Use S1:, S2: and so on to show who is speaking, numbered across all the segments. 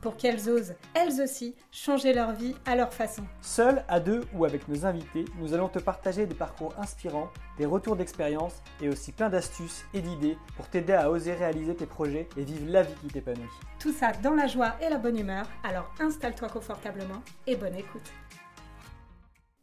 S1: pour qu'elles osent, elles aussi, changer leur vie à leur façon.
S2: Seuls, à deux ou avec nos invités, nous allons te partager des parcours inspirants, des retours d'expérience et aussi plein d'astuces et d'idées pour t'aider à oser réaliser tes projets et vivre la vie qui t'épanouit.
S1: Tout ça dans la joie et la bonne humeur, alors installe-toi confortablement et bonne écoute.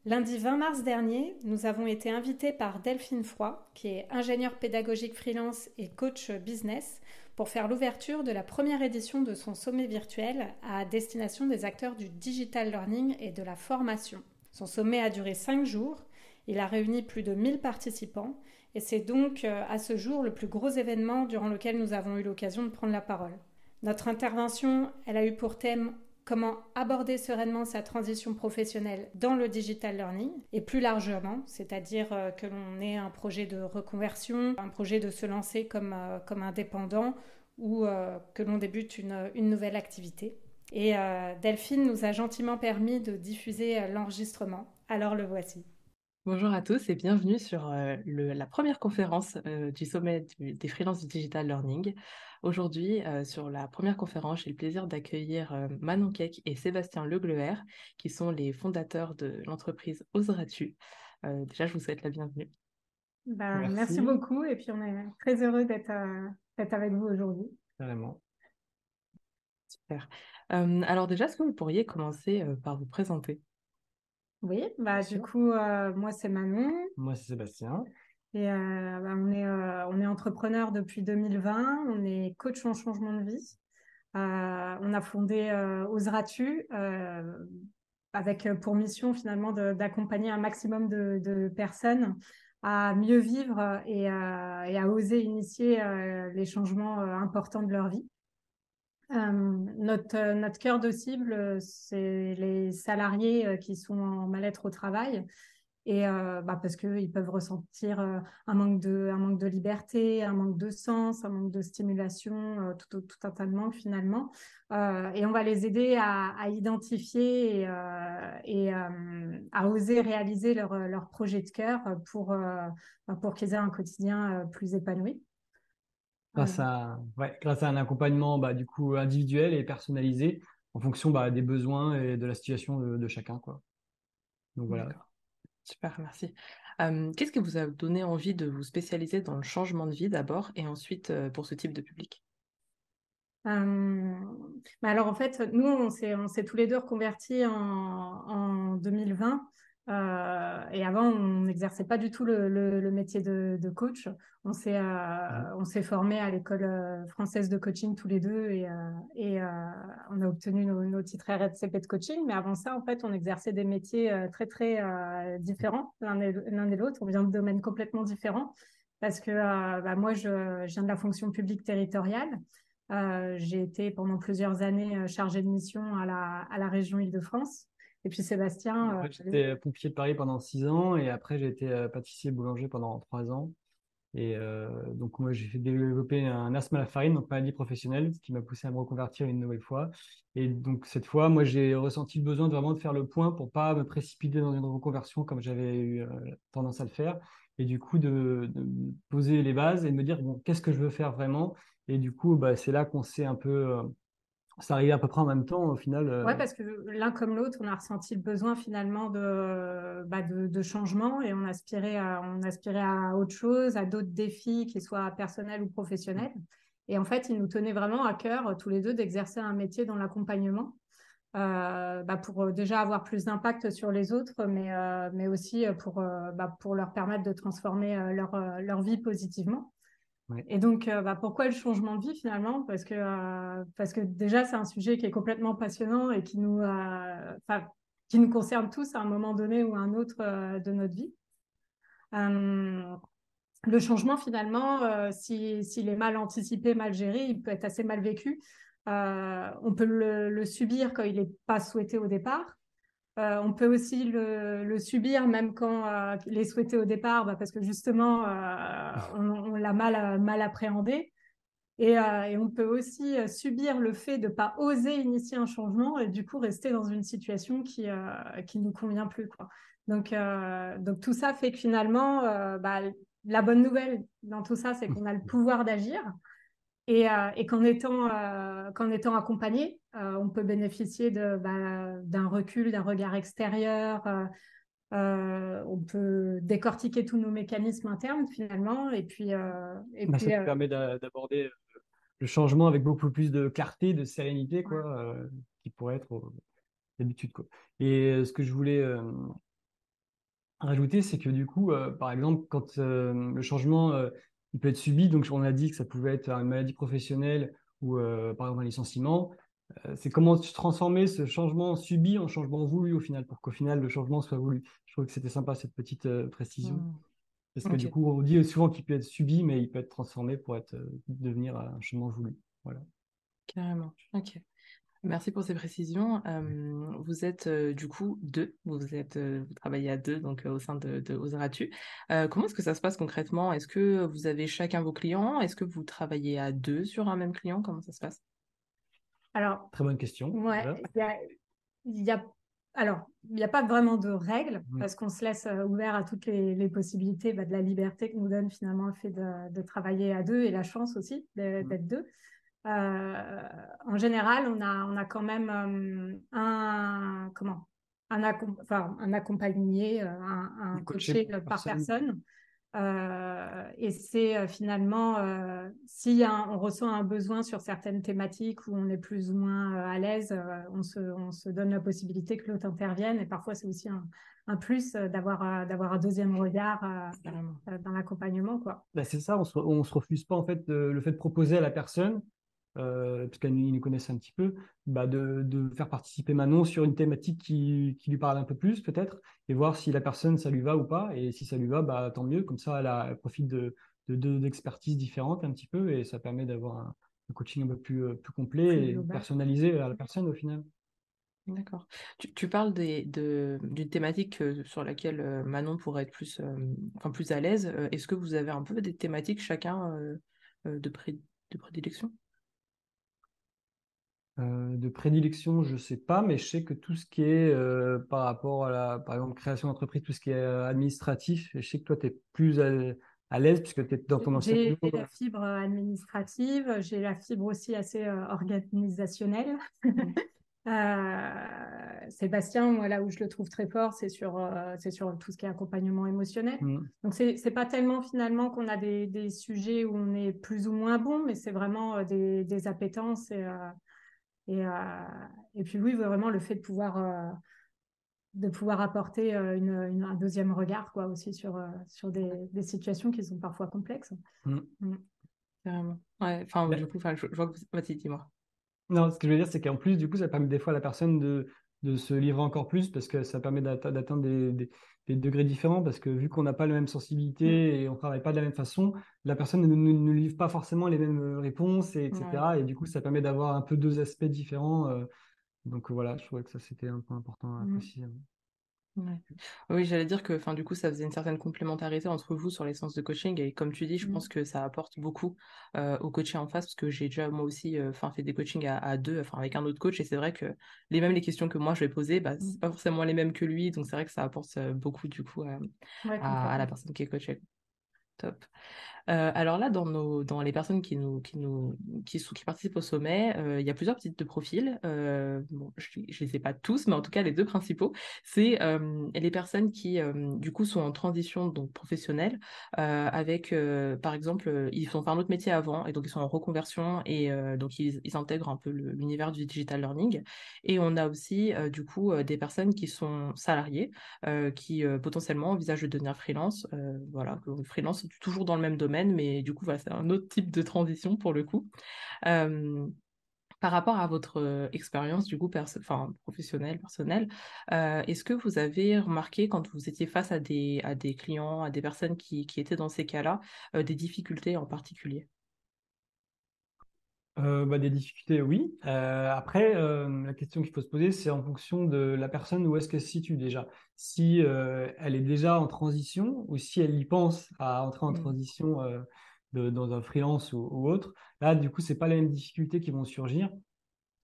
S1: Lundi 20 mars dernier, nous avons été invités par Delphine Froid, qui est ingénieure pédagogique freelance et coach business, pour faire l'ouverture de la première édition de son sommet virtuel à destination des acteurs du digital learning et de la formation. Son sommet a duré 5 jours, il a réuni plus de 1000 participants et c'est donc euh, à ce jour le plus gros événement durant lequel nous avons eu l'occasion de prendre la parole. Notre intervention, elle a eu pour thème comment aborder sereinement sa transition professionnelle dans le digital learning et plus largement, c'est-à-dire euh, que l'on ait un projet de reconversion, un projet de se lancer comme, euh, indépendant ou euh, que l'on débute une, une, nouvelle activité. Et Delphine nous a gentiment permis de diffuser l'enregistrement. Alors le voici.
S3: Bonjour à tous et bienvenue sur le, la première conférence du sommet des freelances du digital learning. Aujourd'hui, euh, sur la première conférence, j'ai le plaisir d'accueillir euh, Manon Keck et Sébastien Legleuer, qui sont les fondateurs de l'entreprise Oseras-tu. Euh, déjà, je vous souhaite la bienvenue.
S1: Ben, merci. beaucoup et puis on est très heureux d'être avec vous aujourd'hui.
S2: Carrément.
S3: Super. alors déjà, est-ce que vous pourriez commencer par vous présenter?
S1: Oui, bah, du coup, moi c'est Manon.
S2: Moi c'est Sébastien.
S1: Et euh, bah, on, est, euh, on est entrepreneur depuis 2020, on est coach en changement de vie. Euh, on a fondé Oseras-tu avec pour mission finalement d'accompagner un maximum de, personnes à mieux vivre et, à oser initier les changements importants de leur vie. Notre, notre cœur de cible, c'est les salariés qui sont en mal-être au travail et euh, bah parce qu'ils peuvent ressentir euh, un, manque de, liberté, un manque de sens, un manque de stimulation, euh, tout, un tas de manques finalement. et on va les aider à, identifier et, à oser réaliser leur, leur projet de cœur pour, bah, pour qu'ils aient un quotidien plus épanoui.
S2: Grâce à, ouais, grâce à un accompagnement bah, du coup individuel et personnalisé en fonction bah, des besoins et de la situation de, de chacun. Quoi. Donc voilà.
S3: Super, merci. Qu'est-ce qui vous a donné envie de vous spécialiser dans le changement de vie d'abord et ensuite pour ce type de public?
S1: Bah, alors en fait, nous, on s'est tous les deux reconvertis en, en 2020 euh, et avant, on n'exerçait pas du tout le, métier de, coach. On s'est euh, formé à l'école euh, française de coaching tous les deux et, et on a obtenu nos, titres RCP de coaching. Mais avant ça, en fait, on exerçait des métiers très très différents l'un et l'autre. On vient de domaines complètement différents parce que bah, moi, je, viens de la fonction publique territoriale. J'ai été pendant plusieurs années chargée de mission à la région Île-de-France. Et puis Sébastien.
S2: Euh, j'étais pompier de Paris pendant six ans et après j'ai été euh, pâtissier boulanger pendant trois ans. Et euh, donc moi j'ai fait développer un asthme à la farine, donc maladie professionnelle, ce qui m'a poussé à me reconvertir une nouvelle fois. Et donc cette fois, moi j'ai ressenti le besoin de vraiment de faire le point pour pas me précipiter dans une reconversion comme j'avais eu tendance à le faire. Et du coup de, poser les bases et de me dire bon qu'est-ce que je veux faire vraiment? Et du coup bah, c'est là qu'on s'est un peu ça arrivait à peu près en même temps au final.
S1: Euh. Oui, parce que l'un comme l'autre, on a ressenti le besoin finalement de, bah, de, changement et on aspirait, à, on aspirait à autre chose, à d'autres défis, qu'ils soient personnels ou professionnels. Et en fait, il nous tenait vraiment à cœur, tous les deux, d'exercer un métier dans l'accompagnement. Euh, bah, pour euh, déjà avoir plus d'impact sur les autres, mais, mais aussi pour, bah, pour leur permettre de transformer leur, leur vie positivement. Et donc, euh, bah, pourquoi le changement de vie finalement? Parce que, euh, parce que déjà, c'est un sujet qui est complètement passionnant et qui nous, euh, qui nous concerne tous à un moment donné ou à un autre de notre vie. le changement, finalement, s'il est mal anticipé, mal géré, il peut être assez mal vécu. on peut le, le subir quand il n'est pas souhaité au départ. Euh, on peut aussi le, subir même quand euh, il est souhaité au départ, bah, parce que justement, euh, on, l'a mal, mal appréhendé. Et, on peut aussi subir le fait de ne pas oser initier un changement et du coup rester dans une situation qui ne nous convient plus. Quoi. Donc, donc tout ça fait que finalement, bah, la bonne nouvelle dans tout ça, c'est qu'on a le pouvoir d'agir. Et, qu'en étant, qu'en étant accompagné, on peut bénéficier bah, d'un recul, d'un regard extérieur, euh, on peut décortiquer tous nos mécanismes internes finalement, et puis. Euh, et
S2: bah,
S1: puis
S2: ça permet d'aborder euh, le changement avec beaucoup plus de clarté, de sérénité, quoi, qui pourrait être d'habitude. Et ce que je voulais rajouter, c'est que du coup, par exemple, quand le changement il peut être subi, donc on a dit que ça pouvait être une maladie professionnelle ou par exemple un licenciement. Euh, c'est comment transformer ce changement subi en changement voulu au final, pour qu'au final le changement soit voulu. Je trouve que c'était sympa cette petite euh, précision. Mmh. Parce que du coup, on dit souvent qu'il peut être subi, mais il peut être transformé pour être, euh, devenir un changement voulu. Voilà.
S3: Carrément. Ok. Merci pour ces précisions. vous êtes du coup deux, vous êtes, vous travaillez à deux donc au sein de, de Osaratu. comment est-ce que ça se passe concrètement? Est-ce que vous avez chacun vos clients? Est-ce que vous travaillez à deux sur un même client? Comment ça se passe?
S1: Alors,
S2: Très bonne question.
S1: Ouais, il y a, alors, il n'y a pas vraiment de règles parce qu'on se laisse euh, ouvert à toutes les, possibilités bah, de la liberté que nous donne finalement le fait de, travailler à deux et la chance aussi d'être deux. Euh, en général, on a, on a quand même euh, un, comment, un, enfin, un accompagné, un, un coaché, par personne. Euh, et c'est euh, finalement, euh, si on ressent un besoin sur certaines thématiques où on est plus ou moins à l'aise, on se, on, se, donne la possibilité que l'autre intervienne. Et parfois, c'est aussi un, un plus d'avoir d'avoir un deuxième regard dans l'accompagnement. quoi.
S2: Bah, c'est ça, on se, on se refuse pas en fait le fait de proposer à la personne euh, puisqu'ils nous connaissent un petit peu, bah de, de, faire participer Manon sur une thématique qui, qui lui parle un peu plus peut-être, et voir si la personne ça lui va ou pas, et si ça lui va, bah tant mieux, comme ça elle, a, profite de deux d'expertises différentes un petit peu, et ça permet d'avoir un, coaching un peu plus, euh, plus complet et personnalisé à la personne au final.
S3: D'accord. Tu, tu, parles d'une thématique euh, sur laquelle euh, Manon pourrait être plus, enfin, plus à l'aise. Est-ce que vous avez un peu des thématiques chacun de, de prédilection?
S2: Euh, de prédilection, je ne sais pas, mais je sais que tout ce qui est euh, par rapport à la, par exemple, création d'entreprise, tout ce qui est euh, administratif, je sais que toi, tu es plus à, l'aise puisque tu es dans ton ancien
S1: J'ai la fibre administrative, j'ai la fibre aussi assez organisationnelle. Sébastien, moi, là où je le trouve très fort, c'est sur, c'est sur tout ce qui est accompagnement émotionnel. Mmh. Donc, c'est n'est pas tellement finalement qu'on a des, des, sujets où on est plus ou moins bon, mais c'est vraiment des, des appétences et, et, euh, et puis oui, vraiment le fait de pouvoir, euh, de pouvoir apporter euh, une, un deuxième regard quoi, aussi sur, sur des, des situations qui sont parfois complexes.
S3: Mmh. Mmh. Carrément. Ouais, enfin, du coup, je, je vois que vous... Vas-y, dis-moi.
S2: Non, ce que je veux dire, c'est qu'en plus, du coup, ça permet des fois à la personne de, de se livrer encore plus parce que ça permet d'atteindre des, des degrés différents parce que vu qu'on n'a pas la même sensibilité mm. et on travaille pas de la même façon, la personne ne nous livre pas forcément les mêmes euh, réponses, et, etc. Et du coup, ça permet d'avoir un peu deux aspects différents. Euh. donc voilà, je trouvais que ça c'était un point important à mm. préciser.
S3: Oui, j'allais dire que enfin, du coup, ça faisait une certaine complémentarité entre vous sur les séances de coaching. Et comme tu dis, je mmh. pense que ça apporte beaucoup euh, au coaché en face, parce que j'ai déjà moi aussi euh, fait des coachings à, deux, enfin avec un autre coach. Et c'est vrai que les mêmes les questions que moi je vais poser, bah, c'est mmh. pas forcément les mêmes que lui. Donc c'est vrai que ça apporte beaucoup du coup à, la personne qui est coachée. Top. Euh, alors là, dans, les personnes qui, participent au sommet, euh, il y a plusieurs types de profils. Euh, je ne les ai pas tous, mais en tout cas, les deux principaux, c'est les personnes qui, du coup, sont en transition donc, professionnelle, avec, par exemple, ils ont fait un autre métier avant, et donc ils sont en reconversion, et donc ils, ils, intègrent un peu l'univers du digital learning. Et on a aussi, du coup, des personnes qui sont salariées, qui potentiellement envisagent de devenir freelance. voilà, freelance, toujours dans le même domaine mais du coup, c'est un autre type de transition pour le coup. par rapport à votre expérience du coup professionnelle, personnelle, est-ce que vous avez remarqué quand vous étiez face à des, clients, à des personnes qui, étaient dans ces cas-là, des difficultés en particulier?
S2: Bah, des difficultés, oui. après, la question qu'il faut se poser, c'est en fonction de la personne où est-ce qu'elle se situe déjà. Si elle est déjà en transition ou si elle y pense à entrer en mmh. transition dans un freelance ou, autre. Là, du coup, c'est pas les mêmes difficultés qui vont surgir.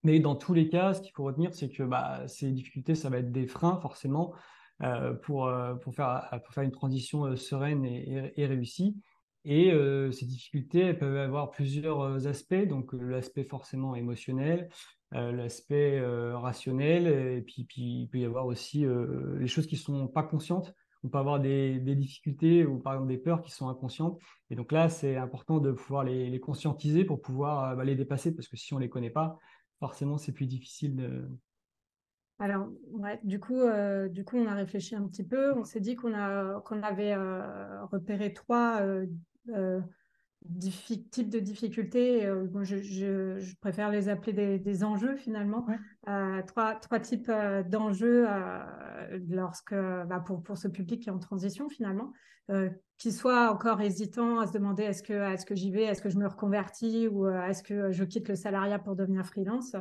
S2: Mais dans tous les cas, ce qu'il faut retenir, c'est que bah, ces difficultés, ça va être des freins forcément euh, pour, euh, pour, faire, pour faire une transition euh, sereine et, et, réussie. Et ces difficultés, elles peuvent avoir plusieurs aspects, donc l'aspect forcément émotionnel, l'aspect rationnel, et puis, puis, il peut y avoir aussi les choses qui sont pas conscientes. On peut avoir des, des, difficultés ou par exemple des peurs qui sont inconscientes. Et donc là, c'est important de pouvoir les, conscientiser pour pouvoir bah, les dépasser, parce que si on les connaît pas, forcément, c'est plus difficile de,
S1: alors, ouais, du coup, euh, du coup, on a réfléchi un petit peu. On s'est dit qu'on a, avait euh, repéré trois euh, types de difficultés. Bon, je, je, préfère les appeler des, des enjeux finalement. trois, trois types d'enjeux lorsque, bah, pour, pour ce public qui est en transition finalement, qui soit encore hésitant à se demander est-ce que, est-ce que j'y vais, est-ce que je me reconvertis ou est-ce que je quitte le salariat pour devenir freelance?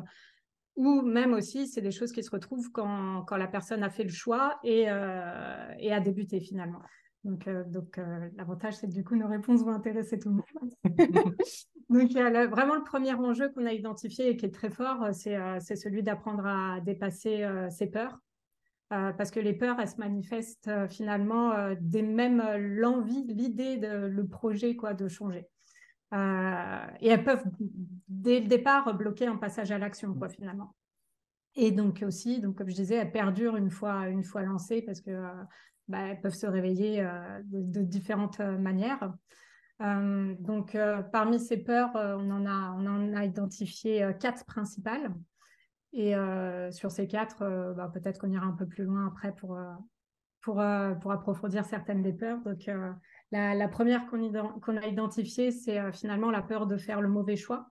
S1: Ou même aussi, c'est des choses qui se retrouvent quand, quand, la personne a fait le choix et, euh, et a débuté finalement. Donc, euh, donc euh, l'avantage, c'est que du coup, nos réponses vont intéresser tout le monde. donc, vraiment, le premier enjeu qu'on a identifié et qui est très fort, c'est celui d'apprendre à dépasser ses peurs. parce que les peurs, elles se manifestent finalement dès même l'envie, l'idée, le projet quoi, de changer. Euh, et elles peuvent, dès le départ, bloquer un passage à l'action, quoi, finalement. Et donc aussi, donc comme je disais, elles perdurent une fois, une fois lancées parce que euh, bah, elles peuvent se réveiller euh, de, différentes manières. donc, parmi ces peurs, on en a, identifié quatre principales. Et sur ces quatre, bah, peut-être qu'on ira un peu plus loin après pour, approfondir certaines des peurs. Donc, la, première qu'on a identifiée, c'est euh, finalement la peur de faire le mauvais choix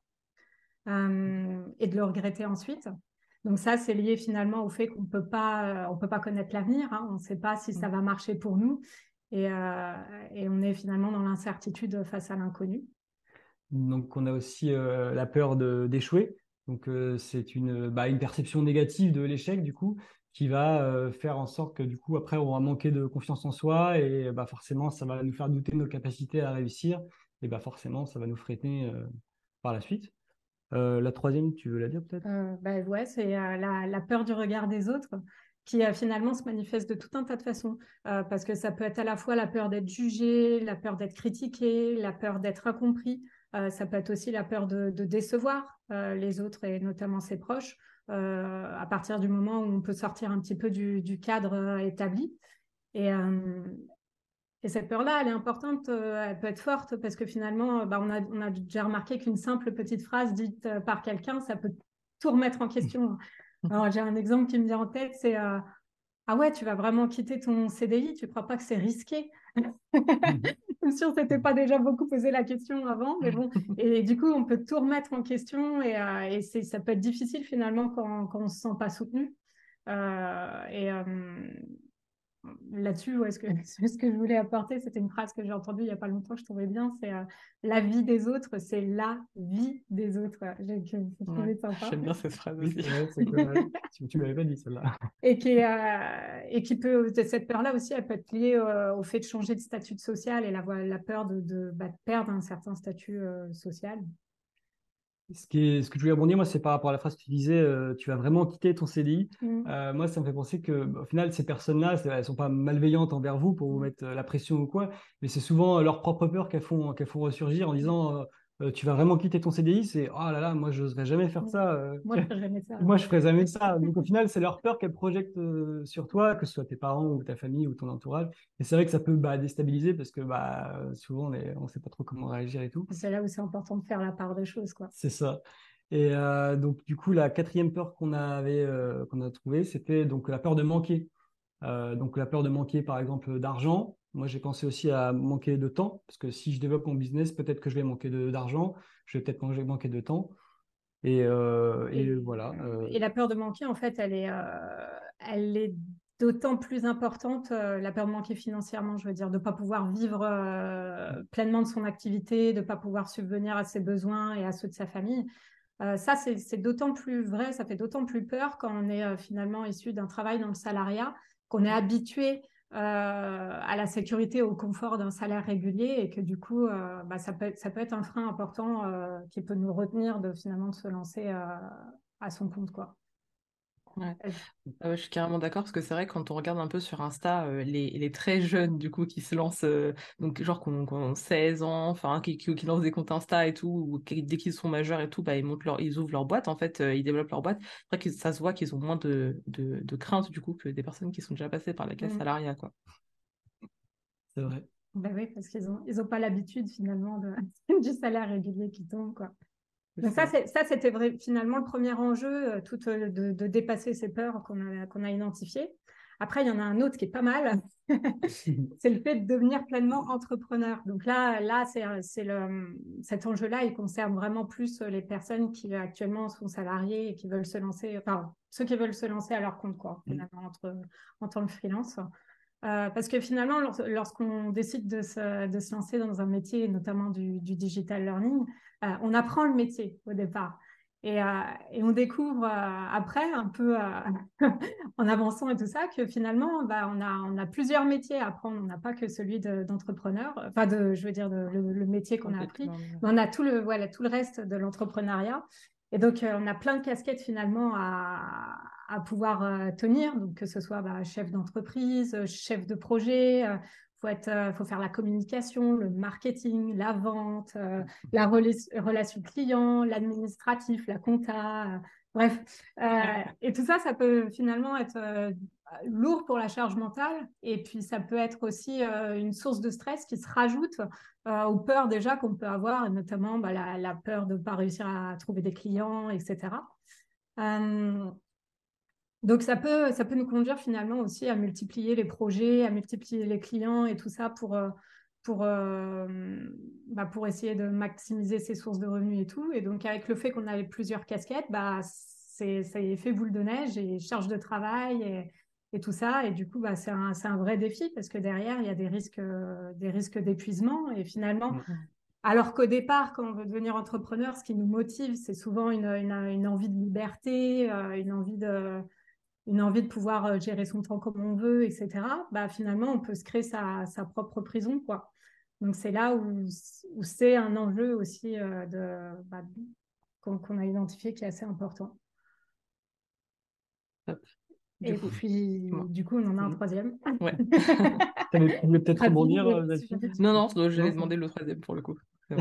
S1: euh, et de le regretter ensuite. Donc ça, c'est lié finalement au fait qu'on peut pas, on peut pas connaître l'avenir. Hein. On ne sait pas si ça mm. va marcher pour nous, euh, et, on est finalement dans l'incertitude face à l'inconnu.
S2: Donc on a aussi la peur d'échouer. Donc c'est une, bah, une perception négative de l'échec du coup, qui va euh, faire en sorte que du coup après on va manquer de confiance en soi et bah forcément ça va nous faire douter de nos capacités à réussir et bah forcément ça va nous freiner euh, par la suite. Euh, la troisième, tu veux la dire peut-être?
S1: Bah ouais, c'est la, la, peur du regard des autres qui finalement se manifeste de tout un tas de façons parce que ça peut être à la fois la peur d'être jugé, la peur d'être critiqué, la peur d'être incompris. ça peut être aussi la peur de, décevoir les autres et notamment ses proches. Euh, à partir du moment où on peut sortir un petit peu du, cadre euh, établi. Et, euh, et cette peur-là, elle est importante, elle peut être forte parce que finalement, bah, on, a, on, a, déjà remarqué qu'une simple petite phrase dite par quelqu'un, ça peut tout remettre en question. Alors, j'ai un exemple qui me vient en tête, c'est Ah ouais, tu vas vraiment quitter ton CDI, tu ne crois pas que c'est risqué? Suis sûre que c'était pas déjà beaucoup posé la question avant, mais bon. Et du coup, on peut tout remettre en question et, euh, et ça peut être difficile finalement quand, quand on se sent pas soutenu. Euh, et euh, là-dessus, ce, que, ce que je voulais apporter, c'était une phrase que j'ai entendue il n'y a pas longtemps, je trouvais bien, c'est la vie des autres, c'est la vie des autres.
S3: J'ai trouvé sympa. J'aime bien cette phrase aussi.
S2: tu, tu m'avais pas dit celle-là.
S1: Et qui, et qui peut, cette peur-là aussi, elle peut être liée au fait de changer de statut social et la, la peur de, de, bah, perdre un certain statut social.
S2: Ce, qui ce que je voulais rebondir, moi, c'est par rapport à la phrase que tu disais, euh, tu vas vraiment quitter ton CDI. Mmh. Euh, moi, ça me fait penser que, au final, ces personnes-là, elles sont pas malveillantes envers vous pour vous mmh. mettre euh, la pression ou quoi, mais c'est souvent leur propre peur qu'elles font, qu'elles font ressurgir en disant euh, tu vas vraiment quitter ton CDI, c'est oh là là, moi je n'oserais jamais faire ça.
S1: Euh. moi je ferais jamais ça.
S2: moi je ferais jamais ça. Donc au final, c'est leur peur qu'elles projettent euh, sur toi, que ce soit tes parents ou ta famille ou ton entourage. Et c'est vrai que ça peut bah, déstabiliser parce que bah, souvent on ne sait pas trop comment réagir et tout.
S1: C'est là où c'est important de faire la part des choses. quoi.
S2: C'est ça. Et donc du coup, la quatrième peur qu'on avait qu'on a trouvée, c'était donc la peur de manquer. donc la peur de manquer par exemple d'argent, moi, j'ai pensé aussi à manquer de temps, parce que si je développe mon business, peut-être que je vais manquer d'argent, je vais peut-être manquer de temps. Et, euh, voilà.
S1: Euh. Et la peur de manquer, en fait, elle est, euh, elle est d'autant plus importante, la peur de manquer financièrement, je veux dire, de ne pas pouvoir vivre pleinement de son activité, de ne pas pouvoir subvenir à ses besoins et à ceux de sa famille. ça, c'est d'autant plus vrai, ça fait d'autant plus peur quand on est finalement issu d'un travail dans le salariat, qu'on est habitué à la sécurité, au confort d'un salaire régulier et que du coup, bah, ça, peut, ça peut être un frein important qui peut nous retenir de finalement se lancer à son compte. Quoi.
S3: Ouais. Ah je suis carrément d'accord parce que c'est vrai quand on regarde un peu sur Insta euh, les, les, très jeunes du coup qui se lancent euh, donc genre qui ont, 16 ans enfin qui, qui, lancent des comptes Insta et tout ou dès qu'ils sont majeurs et tout bah ils montent leur ils ouvrent leur boîte en fait euh, ils développent leur boîte c'est vrai que ça se voit qu'ils ont moins de, de, de, crainte du coup que des personnes qui sont déjà passées par la caisse mmh. salariale quoi
S2: c'est vrai
S1: bah oui parce qu'ils ont ils ont pas l'habitude finalement de, du salaire régulier qui tombe quoi donc ça, ça c'était finalement le premier enjeu, euh, tout, euh, de, de, dépasser ces peurs qu'on a, qu'on a identifiées. Après, il y en a un autre qui est pas mal, c'est le fait de devenir pleinement entrepreneur. Donc là, là c'est, le, cet enjeu-là, il concerne vraiment plus les personnes qui actuellement sont salariées et qui veulent se lancer, enfin, ceux qui veulent se lancer à leur compte, quoi, mmh. finalement, entre, en tant que freelance. Euh, parce que finalement, lorsqu'on décide de se, de se, lancer dans un métier, notamment du, du digital learning, euh, on apprend le métier au départ. Et, euh, et on découvre après, un peu en avançant et tout ça, que finalement, bah, on, a, on a plusieurs métiers à apprendre. On n'a pas que celui d'entrepreneur, enfin, de, je veux dire, de, le, métier qu'on a appris, mais on a tout le, voilà, tout le reste de l'entrepreneuriat. Et donc, on a plein de casquettes finalement à, à pouvoir euh, tenir, donc que ce soit bah, chef d'entreprise, euh, chef de projet, il euh, faut, être, faut faire la communication, le marketing, la vente, la relation client, l'administratif, la compta, bref. et tout ça, ça peut finalement être lourd pour la charge mentale et puis ça peut être aussi une source de stress qui se rajoute aux peurs déjà qu'on peut avoir, notamment bah, la, peur de ne pas réussir à trouver des clients, etc. Donc ça peut, ça peut nous conduire finalement aussi à multiplier les projets, à multiplier les clients et tout ça pour, euh, pour, euh, bah pour essayer de maximiser ses sources de revenus et tout. Et donc avec le fait qu'on avait plusieurs casquettes, bah, c'est, ça fait boule de neige et charge de travail et tout ça. Et du coup, bah, c'est, un, un vrai défi parce que derrière, il y a des risques, des risques d'épuisement. Et finalement, mmh. Alors qu'au départ, quand on veut devenir entrepreneur, ce qui nous motive, c'est souvent une, une, une envie de liberté, euh, une envie de, une envie de pouvoir euh, gérer son temps comme on veut, etc., bah, finalement, on peut se créer sa, propre prison. Quoi. Donc, c'est là où, c'est un enjeu aussi euh, de, bah, qu'on, a identifié qui est assez important. Et puis, du coup, on en a un mm. troisième.
S2: Ouais. tu voulais peut-être rebondir euh,
S3: Non, non, j'allais demander le troisième pour le coup.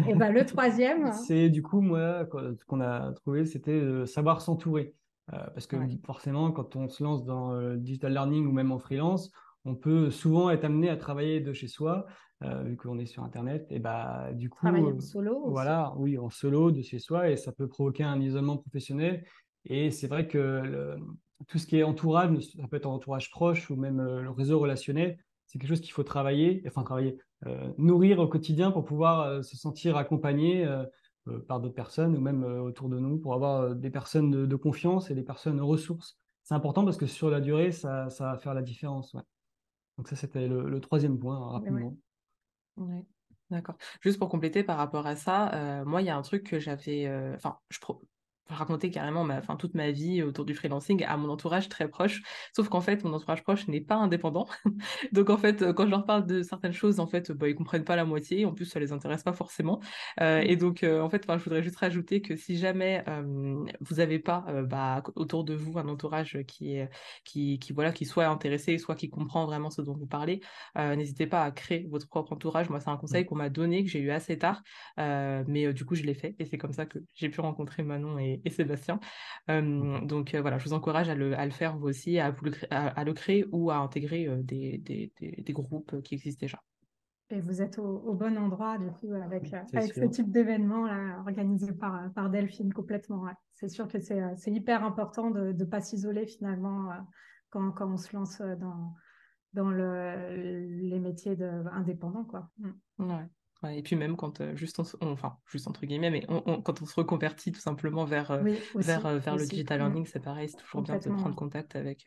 S1: Et bah, le troisième.
S2: C'est du coup, moi, ce qu'on a trouvé, c'était savoir s'entourer. Euh, parce que forcément, quand on se lance dans le digital learning ou même en freelance, on peut souvent être amené à travailler de chez soi, euh, vu qu'on est sur Internet. Et bah, du coup,
S1: travailler en solo.
S2: Voilà, oui, en solo de chez soi, et ça peut provoquer un isolement professionnel. Et c'est vrai que tout ce qui est entourage, ça peut être entourage proche ou même euh, le réseau relationnel, c'est quelque chose qu'il faut travailler, enfin travailler, nourrir au quotidien pour pouvoir se sentir accompagné euh, par d'autres personnes ou même euh, autour de nous pour avoir euh, des personnes de, confiance et des personnes ressources. C'est important parce que sur la durée, ça, ça va faire la différence. Donc ça, c'était le, troisième point, rapidement.
S3: Ouais. D'accord. Juste pour compléter par rapport à ça, moi, il y a un truc que j'avais... Enfin, je, raconter carrément ma, toute ma vie autour du freelancing à mon entourage très proche. Sauf qu'en fait, mon entourage proche n'est pas indépendant. Donc en fait, quand je leur parle de certaines choses, en fait, bah, ils comprennent pas la moitié. En plus, ça les intéresse pas forcément. Euh, et donc, euh, en fait, je voudrais juste rajouter que si jamais euh, vous n'avez pas bah, autour de vous un entourage qui est, qui, qui, voilà, qui soit intéressé, soit qui comprend vraiment ce dont vous parlez, n'hésitez pas à créer votre propre entourage. Moi, c'est un conseil qu'on m'a donné, que j'ai eu assez tard, mais du coup, je l'ai fait. Et c'est comme ça que j'ai pu rencontrer Manon et, et, Sébastien. donc voilà, je vous encourage à le, faire vous aussi, à, le, à, le créer ou à intégrer des, des, des, groupes qui existent déjà.
S1: Et vous êtes au, bon endroit, du coup, avec, avec ce type d'événement organisé par, par Delphine complètement. C'est sûr que c'est hyper important de ne pas s'isoler finalement quand, quand, on se lance dans, dans le, les métiers de, indépendants. Quoi.
S3: Mm. Ouais et puis même quand euh, juste enfin juste entre guillemets, mais quand on se reconvertit tout simplement vers euh, vers euh, vers le digital mmh. learning, c'est pareil, c'est toujours bien de prendre contact avec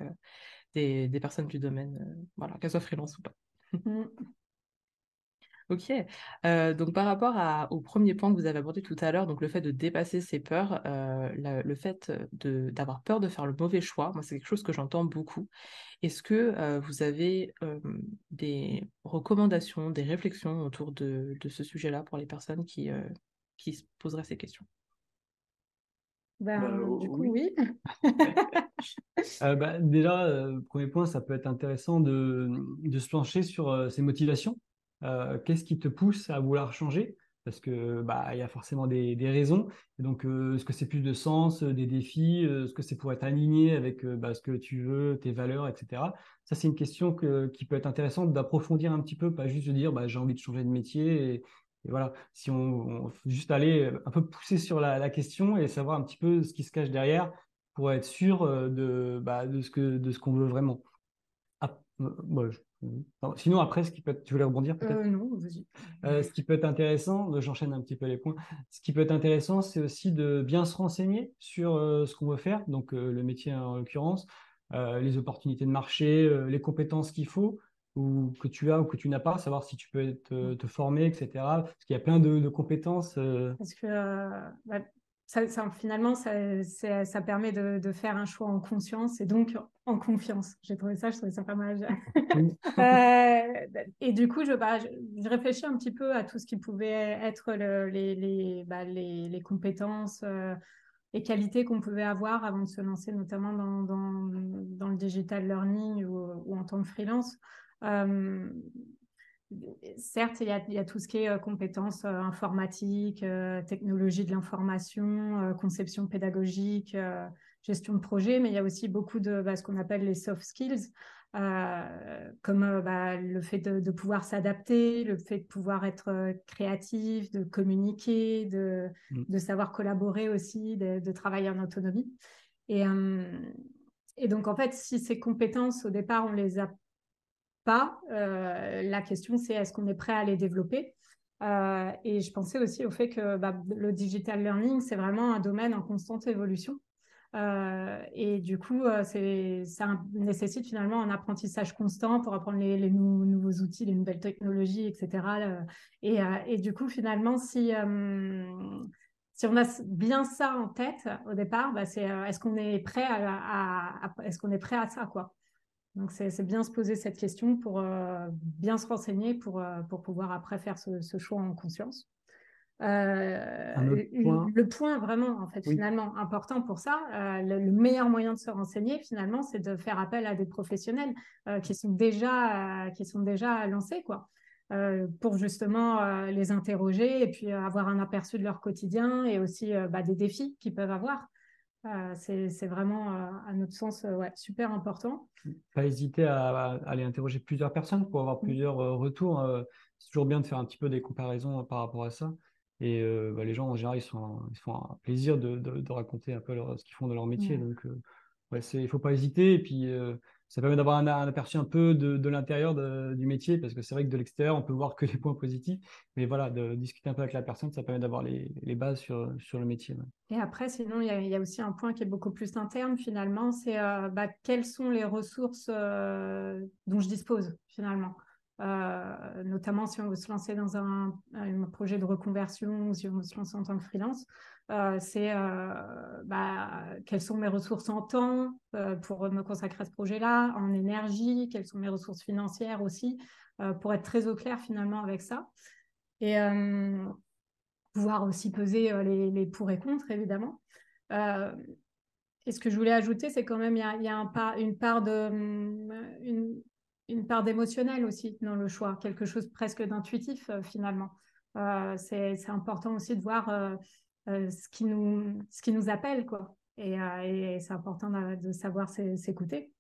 S3: des, des, personnes du domaine, voilà, qu'elles soient freelance ou pas. Ok. Euh, donc par rapport à, au premier point que vous avez abordé tout à l'heure, donc le fait de dépasser ses peurs, euh, le fait de, d'avoir peur de faire le mauvais choix, moi c'est quelque chose que j'entends beaucoup. Est-ce que euh, vous avez des recommandations, des réflexions autour de, de ce sujet-là pour les personnes qui, qui se poseraient ces questions?
S1: Ben, bah, du coup, oui.
S2: bah, déjà, premier point, ça peut être intéressant de, de se pencher sur ses motivations. Euh, qu'est-ce qui te pousse à vouloir changer? Parce que bah il y a forcément des, raisons. donc, euh, est-ce que c'est plus de sens, euh, des défis? Est-ce que c'est pour être aligné avec bah, ce que tu veux, tes valeurs, etc. Ça, c'est une question qui peut être intéressante d'approfondir un petit peu, pas juste de dire bah, j'ai envie de changer de métier. Et, voilà, si on, juste aller un peu pousser sur la, question et savoir un petit peu ce qui se cache derrière pour être sûr de, bah, de ce qu'on veut vraiment. Ah, Sinon, après, ce qui peut être... tu voulais rebondir peut-être?
S1: Euh, Non, vas-y.
S2: Euh, ce qui peut être intéressant, j'enchaîne un petit peu les points. Ce qui peut être intéressant, c'est aussi de bien se renseigner sur euh, ce qu'on veut faire, donc le métier en l'occurrence, les opportunités de marché, les compétences qu'il faut ou que tu as ou que tu n'as pas, savoir si tu peux te, te former, etc. Parce qu'il y a plein de, compétences.
S1: Parce que bah, ça, finalement, ça, ça permet de, de, faire un choix en conscience et donc en confiance. J'ai trouvé ça, je trouvais ça pas mal. euh, et du coup, je, bah, je, réfléchis un petit peu à tout ce qui pouvait être le, les, les, bah, les, les, compétences euh, et qualités qu'on pouvait avoir avant de se lancer, notamment dans, dans, dans le digital learning ou, ou, en tant que freelance. Euh, certes, il y, a, tout ce qui est euh, compétences euh, informatiques, euh, technologie de l'information, conception pédagogique, gestion de projet, mais il y a aussi beaucoup de bah, ce qu'on appelle les soft skills, comme bah, le fait de, pouvoir s'adapter, le fait de pouvoir être créatif, de communiquer, de, mm. savoir collaborer aussi, de, travailler en autonomie. Et, et donc, en fait, si ces compétences, au départ, on les a pas. Euh, la question, c'est est-ce qu'on est prêt à les développer? Euh, Et je pensais aussi au fait que bah, le digital learning, c'est vraiment un domaine en constante évolution. Euh, et du coup, ça nécessite finalement un apprentissage constant pour apprendre les, nouveaux outils, les nouvelles technologies, etc. Et, du coup, finalement, si, si on a bien ça en tête au départ, bah, c'est est-ce qu'on est prêt à, est-ce qu'on est prêt à ça quoi? Donc, c'est bien se poser cette question pour euh, bien se renseigner pour, euh, pour pouvoir après faire ce, choix en conscience. Euh, le point vraiment, en fait, finalement, important pour ça, le, meilleur moyen de se renseigner, finalement, c'est de faire appel à des professionnels qui, sont déjà, qui sont déjà lancés, quoi. pour justement les interroger et puis avoir un aperçu de leur quotidien et aussi bah, des défis qu'ils peuvent avoir. Euh, c'est vraiment, euh, à notre sens, euh, ouais, super important.
S2: Pas hésiter à, aller interroger plusieurs personnes pour avoir mm. plusieurs retours. c'est toujours bien de faire un petit peu des comparaisons par rapport à ça. Et bah, les gens, en général, ils, sont, ils font un plaisir de, de, raconter un peu ce qu'ils font de leur métier. Mm. Donc, ouais, il ne faut pas hésiter. Et puis, ça permet d'avoir un, aperçu un peu de, l'intérieur du métier, parce que c'est vrai que de l'extérieur, on peut voir que les points positifs, mais voilà, de discuter un peu avec la personne, ça permet d'avoir les, bases sur, sur le métier.
S1: Et après, sinon, il y, a aussi un point qui est beaucoup plus interne, finalement, c'est euh, bah, quelles sont les ressources euh, dont je dispose, finalement. Euh, notamment si on veut se lancer dans un, un, projet de reconversion ou si on veut se lancer en tant que freelance. Euh, c'est euh, bah, quelles sont mes ressources en temps euh, pour me consacrer à ce projet-là, en énergie, quelles sont mes ressources financières aussi, pour être très au clair finalement avec ça. Et pouvoir aussi peser les, pour et contre, évidemment. et ce que je voulais ajouter, c'est quand même, il y a, une part de... Une, une part d'émotionnel aussi dans le choix, quelque chose presque d'intuitif finalement. c'est important aussi de voir euh, ce, qui nous, ce qui nous appelle, quoi. Et, euh, c'est important de, savoir s'écouter.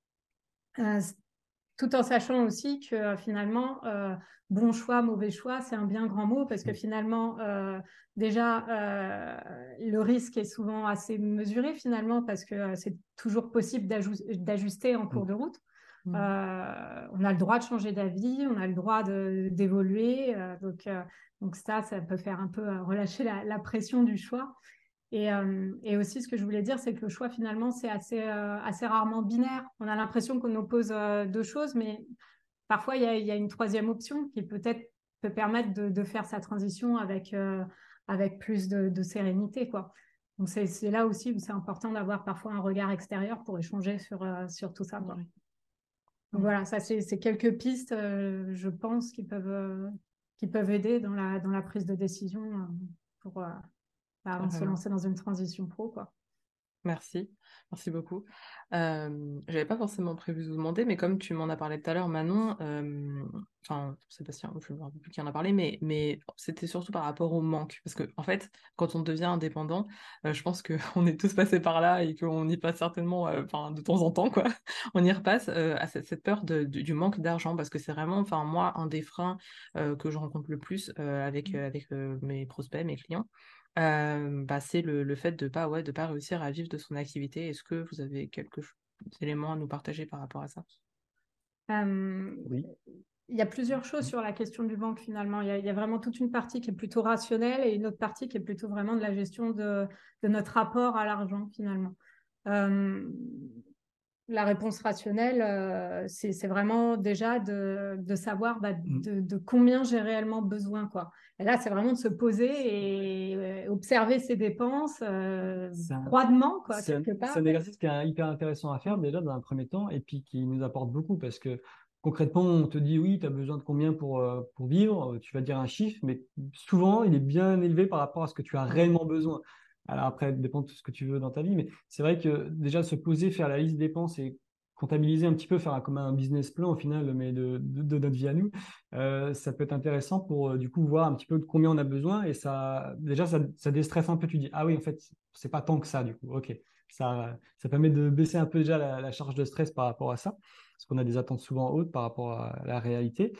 S1: Euh, tout en sachant aussi que finalement, bon choix, mauvais choix, c'est un bien grand mot parce que finalement, déjà, le risque est souvent assez mesuré finalement parce que c'est toujours possible d'ajuster en cours mmh. de route. Mmh. on a le droit de changer d'avis, on a le droit d'évoluer. donc, donc ça, ça peut faire un peu euh, relâcher la, pression du choix. Euh, et, aussi, ce que je voulais dire, c'est que le choix, finalement, c'est assez, euh, assez rarement binaire. On a l'impression qu'on oppose deux choses, mais parfois, il y, a, une troisième option qui peut-être peut permettre de, faire sa transition avec, avec plus de, sérénité. Quoi. Donc c'est là aussi où c'est important d'avoir parfois un regard extérieur pour échanger sur, sur tout ça. Voilà, ça c'est quelques pistes, je pense, qui peuvent, qui peuvent aider dans la, dans la prise de décision pour bah, se lancer dans une transition pro. Quoi.
S3: Merci, merci beaucoup. Euh, j'avais pas forcément prévu de vous demander, mais comme tu m'en as parlé tout à l'heure, Manon, euh, enfin, Sébastien, je ne me rappelle plus qui en a parlé, mais, mais c'était surtout par rapport au manque. Parce que, en fait, quand on devient indépendant, je pense qu'on est tous passés par là et qu'on y passe certainement, enfin, de temps en temps, quoi. On y repasse à cette, peur du manque d'argent, parce que c'est vraiment, enfin, moi, un des freins que je rencontre le plus avec, avec mes prospects, mes clients. Euh, bah, c'est le, fait de pas ouais de pas réussir à vivre de son activité. Est-ce que vous avez quelques éléments à nous partager par rapport à ça?
S1: Oui. Il y a plusieurs choses sur la question du banque finalement. Il y, a, vraiment toute une partie qui est plutôt rationnelle et une autre partie qui est plutôt vraiment de la gestion de, de notre rapport à l'argent finalement la réponse rationnelle, euh, c'est vraiment déjà de, savoir bah, mmh. de, combien j'ai réellement besoin. Quoi. Et là, c'est vraiment de se poser et observer ses dépenses euh, froidement.
S2: C'est un, exercice qui est hyper intéressant à faire déjà dans un premier temps et puis qui nous apporte beaucoup parce que concrètement, on te dit oui, tu as besoin de combien pour, pour vivre, tu vas dire un chiffre, mais souvent, il est bien élevé par rapport à ce que tu as réellement besoin. Alors après, dépend de tout ce que tu veux dans ta vie, mais c'est vrai que déjà se poser, faire la liste des dépenses et comptabiliser un petit peu, faire un, comme un business plan au final, mais de, de, notre vie à nous, euh, ça peut être intéressant pour euh, du coup voir un petit peu de combien on a besoin et ça, déjà, ça, ça déstresse un peu. Tu dis, ah oui, en fait, c'est pas tant que ça du coup. Ok, ça, ça permet de baisser un peu déjà la, la charge de stress par rapport à ça, parce qu'on a des attentes souvent hautes par rapport à la réalité.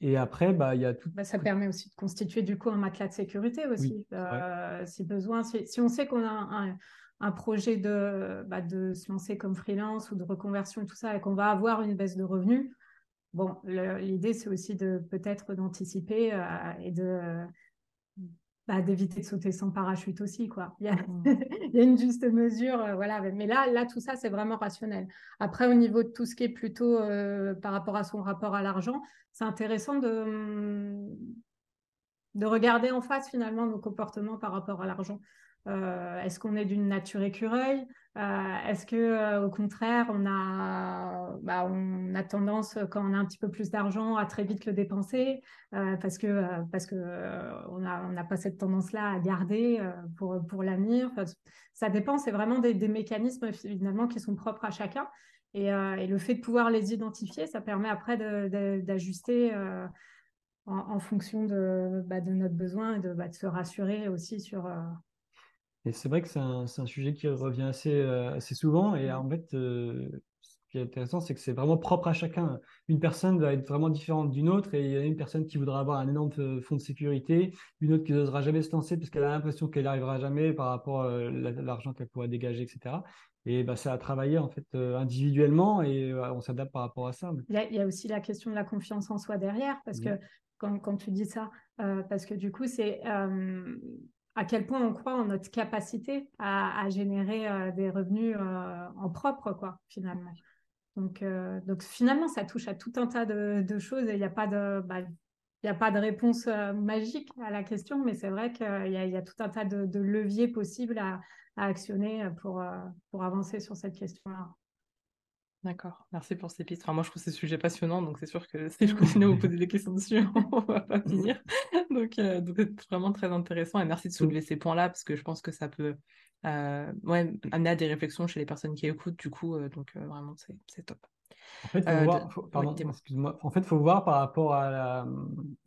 S2: Et après, bah, il y a tout.
S1: Bah, ça permet aussi de constituer du coup un matelas de sécurité aussi, euh, si besoin. Si, on sait qu'on a un, un projet de, bah, de se lancer comme freelance ou de reconversion et tout ça, et qu'on va avoir une baisse de revenus, bon, l'idée c'est aussi de peut-être d'anticiper euh, et de bah, d'éviter de sauter sans parachute aussi quoi. Il y a, mmh. il y a une juste mesure, euh, voilà. Mais là, là tout ça c'est vraiment rationnel. Après au niveau de tout ce qui est plutôt par rapport à son rapport à l'argent, c'est intéressant de de regarder en face finalement nos comportements par rapport à l'argent. Euh, est-ce qu'on est d'une nature écureuil? Euh, Est-ce que euh, au contraire, on a, bah, on a tendance quand on a un petit peu plus d'argent à très vite le dépenser? Parce que parce que on n'a on pas cette tendance-là à garder pour pour l'avenir. ça dépend. C'est vraiment des, mécanismes finalement qui sont propres à chacun. Et, le fait de pouvoir les identifier, ça permet après d'ajuster. En, fonction de, bah, de notre besoin et de, bah, de se rassurer aussi sur,
S2: et c'est vrai que c'est un, un, sujet qui revient assez, euh, assez souvent. Et en fait, euh, ce qui est intéressant, c'est que c'est vraiment propre à chacun. Une personne va être vraiment différente d'une autre. Et il y a une personne qui voudra avoir un énorme euh, fonds de sécurité, une autre qui n'osera jamais se lancer parce qu'elle a l'impression qu'elle n'arrivera jamais par rapport à l'argent qu'elle pourrait dégager, etc. Et bah, ça a travaillé en fait individuellement et on s'adapte par rapport à ça.
S1: Il y, a, aussi la question de la confiance en soi derrière parce que quand, quand, tu dis ça, parce que du coup, c'est à quel point on croit en notre capacité à, générer euh, des revenus euh, en propre, quoi, finalement. Donc, euh, donc, finalement, ça touche à tout un tas de, choses il n'y a pas de, bah, il a pas de réponse magique à la question, mais c'est vrai qu'il y, y, a tout un tas de, leviers possibles à, à actionner pour, pour avancer sur cette question-là.
S3: D'accord, merci pour ces pistes. Enfin, moi, je trouve ces sujets passionnants, donc c'est sûr que si je continue à vous poser des questions dessus, on va pas finir. Donc, euh, donc c'est vraiment très intéressant et merci de soulever ces points-là parce que je pense que ça peut euh, ouais, amener à des réflexions chez les personnes qui écoutent, du coup, euh, donc vraiment, c'est top.
S2: En fait, il faut, voir, En fait, faut voir par rapport à la,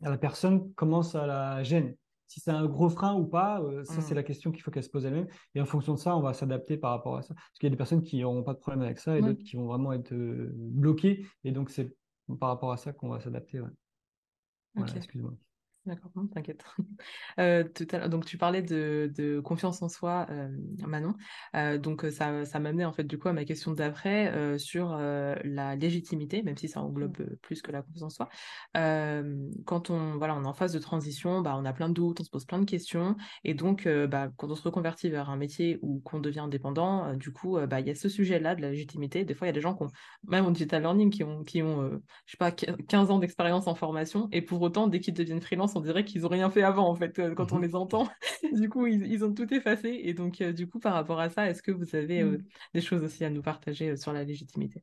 S2: à la personne comment ça la gêne si c'est un gros frein ou pas, euh, ça c'est mmh. la question qu'il faut qu'elle se pose elle-même. Et en fonction de ça, on va s'adapter par rapport à ça. Parce qu'il y a des personnes qui n'auront pas de problème avec ça et d'autres qui vont vraiment être euh, bloquées. Et donc c'est par rapport à ça qu'on va s'adapter. Voilà, excuse-moi.
S3: D'accord, t'inquiète. Euh, donc tu parlais de, confiance en soi, euh, Manon. Euh, donc ça, ça m'amenait en fait du coup à ma question d'après sur la légitimité, même si ça englobe mmh. plus que la confiance en soi. quand on voilà, on est en phase de transition, bah, on a plein de doutes, on se pose plein de questions, et donc bah, quand on se reconvertit vers un métier ou qu'on devient indépendant, du coup, bah, il y a ce sujet-là de la légitimité. Des fois, il y a des gens qui ont, même en digital learning, qui ont, qui ont je sais pas, 15 ans d'expérience en formation, et pour autant, dès qu'ils deviennent freelance, on dirait qu'ils ont rien fait avant, en fait, euh, quand on mhm. les entend. du coup, ils, ont tout effacé. Et donc, euh, du coup, par rapport à ça, est-ce que vous avez euh, mm. des choses aussi à nous partager sur la légitimité?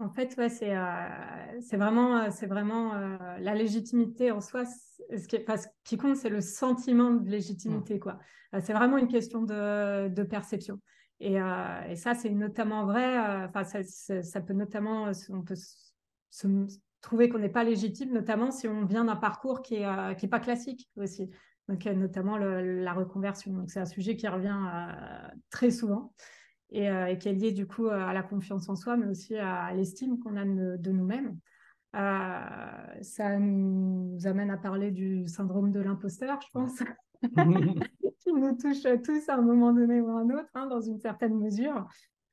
S1: En fait, ouais, c'est vraiment, c'est vraiment la légitimité en soi. Ce qui, ce qui compte, c'est le sentiment de légitimité. Mm. quoi. c'est vraiment une question de, de perception. Et, et ça, c'est notamment vrai. Enfin, ça, ça, peut notamment, on peut se, trouver qu'on n'est pas légitime, notamment si on vient d'un parcours qui n'est euh, pas classique aussi. Donc, euh, notamment la reconversion. Donc, c'est un sujet qui revient euh, très souvent et, qui est lié du coup à la confiance en soi, mais aussi à, l'estime qu'on a de, nous-mêmes. ça nous amène à parler du syndrome de l'imposteur, je pense, qui nous touche tous à un moment donné ou à un autre, hein, dans une certaine mesure.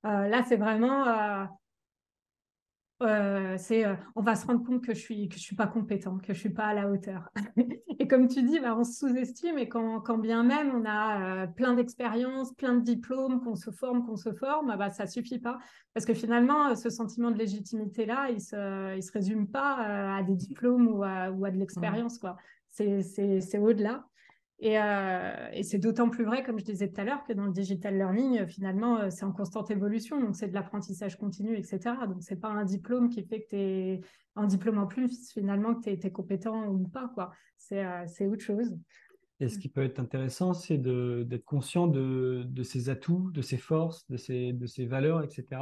S1: là, c'est vraiment euh, c'est euh, on va se rendre compte que je suis que je suis pas compétent, que je suis pas à la hauteur. et comme tu dis, bah, on se sous-estime et quand, quand, bien même on a euh, plein d'expériences, plein de diplômes, qu'on se forme, qu'on se forme, bah ça suffit pas parce que finalement ce sentiment de légitimité là, il se il se résume pas à des diplômes ou à, ou à de l'expérience quoi. C'est c'est au-delà. Euh, et, c'est d'autant plus vrai, comme je disais tout à l'heure, que dans le digital learning, euh, finalement, euh, c'est en constante évolution. Donc, c'est de l'apprentissage continu, etc. Donc, c'est pas un diplôme qui fait que tu es un diplôme en plus, finalement, que tu es, compétent ou pas. C'est autre chose.
S2: Et ce qui peut être intéressant, c'est d'être conscient de, ses atouts, de ses forces, de ses, valeurs, etc.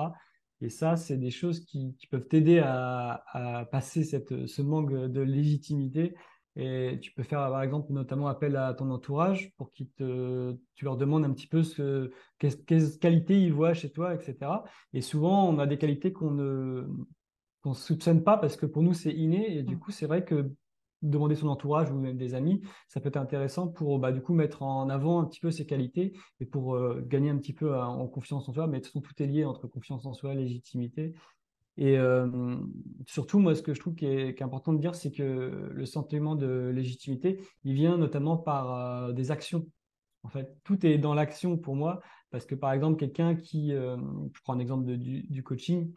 S2: Et ça, c'est des choses qui, peuvent t'aider à, passer ce manque de légitimité et tu peux faire, par exemple, notamment appel à ton entourage pour qu'ils te, tu leur demandes un petit peu ce, quelles, qualités ils voient chez toi, etc. Et souvent, on a des qualités qu'on ne qu'on soupçonne pas parce que pour nous, c'est inné. Et du mmh. coup, c'est vrai que demander son entourage ou même des amis, ça peut être intéressant pour bah, du coup mettre en avant un petit peu ses qualités et pour euh, gagner un petit peu euh, en confiance en soi. Mais de toute façon, tout est lié entre confiance en soi, légitimité. Et euh, surtout, moi, ce que je trouve qui est, important de dire, c'est que le sentiment de légitimité, il vient notamment par euh, des actions. En fait, tout est dans l'action pour moi, parce que par exemple, quelqu'un qui, euh, je prends un exemple du, coaching,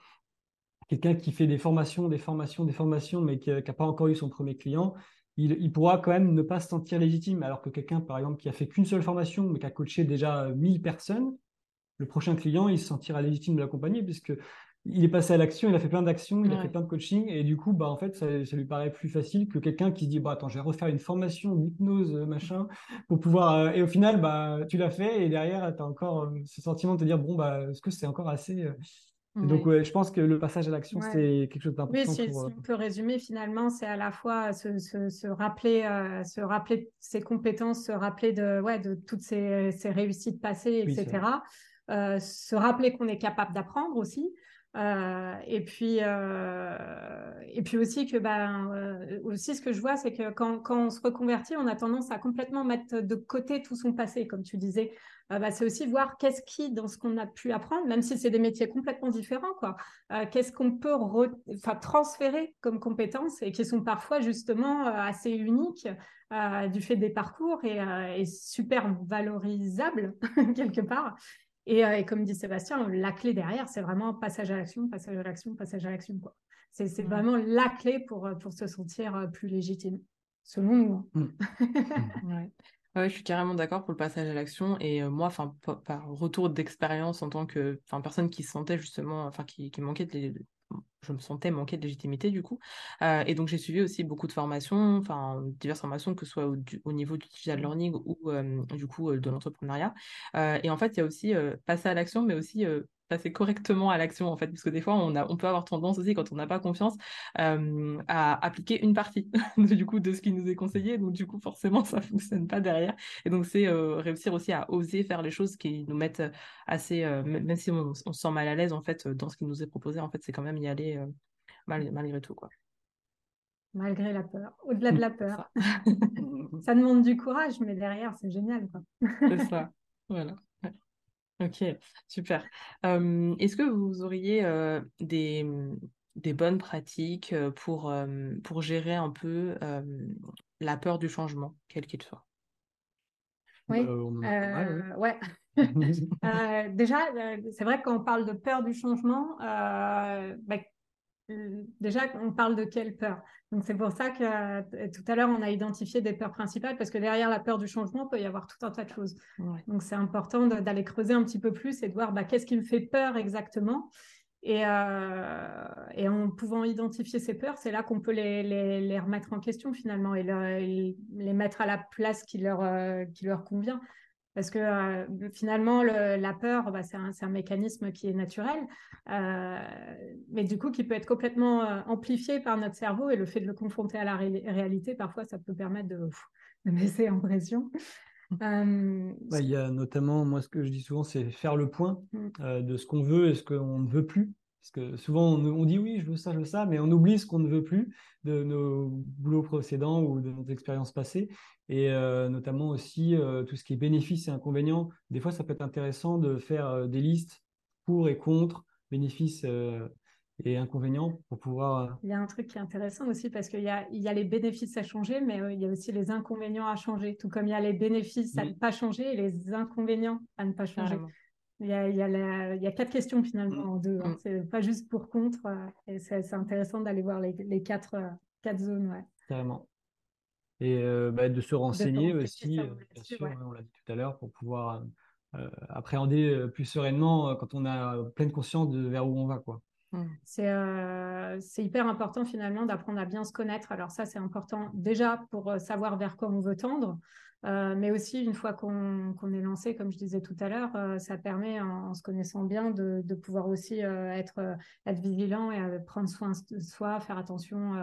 S2: quelqu'un qui fait des formations, des formations, des formations, mais qui n'a pas encore eu son premier client, il, pourra quand même ne pas se sentir légitime, alors que quelqu'un, par exemple, qui a fait qu'une seule formation, mais qui a coaché déjà 1000 personnes, le prochain client, il se sentira légitime de l'accompagner, puisque il est passé à l'action, il a fait plein d'actions, il a fait plein de coaching, et du coup, bah, en fait, ça, lui paraît plus facile que quelqu'un qui se dit, bah, attends, je vais refaire une formation d'hypnose, euh, machin, pour pouvoir, euh, et au final, bah, tu l'as fait, et derrière, tu as encore euh, ce sentiment de te dire, bon, bah, est-ce que c'est encore assez, Donc, je pense que le passage à l'action, c'est quelque chose d'important.
S1: Oui, si, on peut résumer, finalement, c'est à la fois se, rappeler, se rappeler ses compétences, se rappeler de, ouais, de toutes ses, réussites passées, etc. se rappeler qu'on est capable d'apprendre aussi. Euh, et puis euh, et puis aussi que ben euh, aussi ce que je vois c'est que quand, quand, on se reconvertit on a tendance à complètement mettre de côté tout son passé comme tu disais. Bah, c'est aussi voir qu'est-ce qui dans ce qu'on a pu apprendre même si c'est des métiers complètement différents quoi qu'est-ce qu'on peut transférer comme compétences et qui sont parfois justement assez uniques du fait des parcours et super valorisables quelque part euh, et, comme dit Sébastien, la clé derrière, c'est vraiment passage à l'action, passage à l'action, passage à l'action. C'est vraiment la clé pour, euh, pour se sentir euh, plus légitime, selon nous. Hein.
S3: Mm. ouais. je suis carrément d'accord pour le passage à l'action. Et moi, enfin, par retour d'expérience en tant que personne qui se sentait justement, enfin, qui, qui manquait de, je me sentais manquer de légitimité du coup. Euh, et donc j'ai suivi aussi beaucoup de formations, enfin diverses formations, que ce soit au, niveau du digital mmh. learning ou euh, du coup euh, de l'entrepreneuriat. et en fait, il y a aussi passer à l'action, mais aussi passer correctement à l'action en fait parce que des fois on, a, on peut avoir tendance aussi quand on n'a pas confiance à appliquer une partie du coup de ce qui nous est conseillé donc du coup forcément ça fonctionne pas derrière et donc c'est réussir aussi à oser faire les choses qui nous mettent assez même si on, on, se sent mal à l'aise en fait dans ce qui nous est proposé en fait c'est quand même y aller malgré tout quoi
S1: malgré la peur, au-delà de la peur. ça demande du courage, mais derrière, c'est génial.
S3: c'est ça, voilà. Ok, super. Est-ce que vous auriez des, des, bonnes pratiques pour, pour gérer un peu la peur du changement, quel qu'il soit?
S1: Oui, euh, ouais. déjà, c'est vrai qu'on parle de peur du changement. Bah, déjà, on parle de quelle peur? Donc, c'est pour ça que euh, tout à l'heure, on a identifié des peurs principales parce que derrière la peur du changement, il peut y avoir tout un tas de choses. Donc, c'est important d'aller creuser un petit peu plus et de voir bah, qu'est-ce qui me fait peur exactement? Et, euh, et, en pouvant identifier ces peurs, c'est là qu'on peut les, les, remettre en question finalement et, les mettre à la place qui leur, euh, qui leur convient. Parce que euh, finalement, la peur, bah, c'est un, mécanisme qui est naturel, euh, mais du coup qui peut être complètement euh, amplifié par notre cerveau et le fait de le confronter à la réalité, parfois, ça peut permettre de, de baisser en pression.
S2: il y a notamment, moi, ce que je dis souvent, c'est faire le point mm. de ce qu'on veut et ce qu'on ne veut plus. Parce que souvent, on, dit oui, je veux ça, je veux ça, mais on oublie ce qu'on ne veut plus de nos boulots précédents ou de nos expériences passées. Et euh, notamment aussi euh, tout ce qui est bénéfices et inconvénients. Des fois, ça peut être intéressant de faire euh, des listes pour et contre, bénéfices et inconvénients pour pouvoir.
S1: Il y a un truc qui est intéressant aussi parce qu'il y a, il y a les bénéfices à changer, mais il y a aussi les inconvénients à changer. Tout comme il y a les bénéfices à ne pas changer et les inconvénients à ne pas changer. Il y, a, il, y a il y, a, quatre questions finalement en deux. Hein. Mm. C'est pas juste pour contre. Euh, et c'est intéressant d'aller voir les, les quatre, euh, quatre zones. Ouais.
S2: Carrément. Et bah, de se renseigner aussi, bien sûr, on l'a dit tout à l'heure, pour pouvoir appréhender plus sereinement quand on a pleine conscience de vers où on va. quoi.
S1: Mm. C'est hyper important finalement d'apprendre à bien se connaître. Alors ça, c'est important déjà pour savoir vers quoi on veut tendre, euh, mais aussi, une fois qu'on est lancé, comme je disais tout à l'heure, euh, ça permet, en, se connaissant bien, de, de pouvoir aussi euh, être, être vigilant et prendre soin de soi, faire attention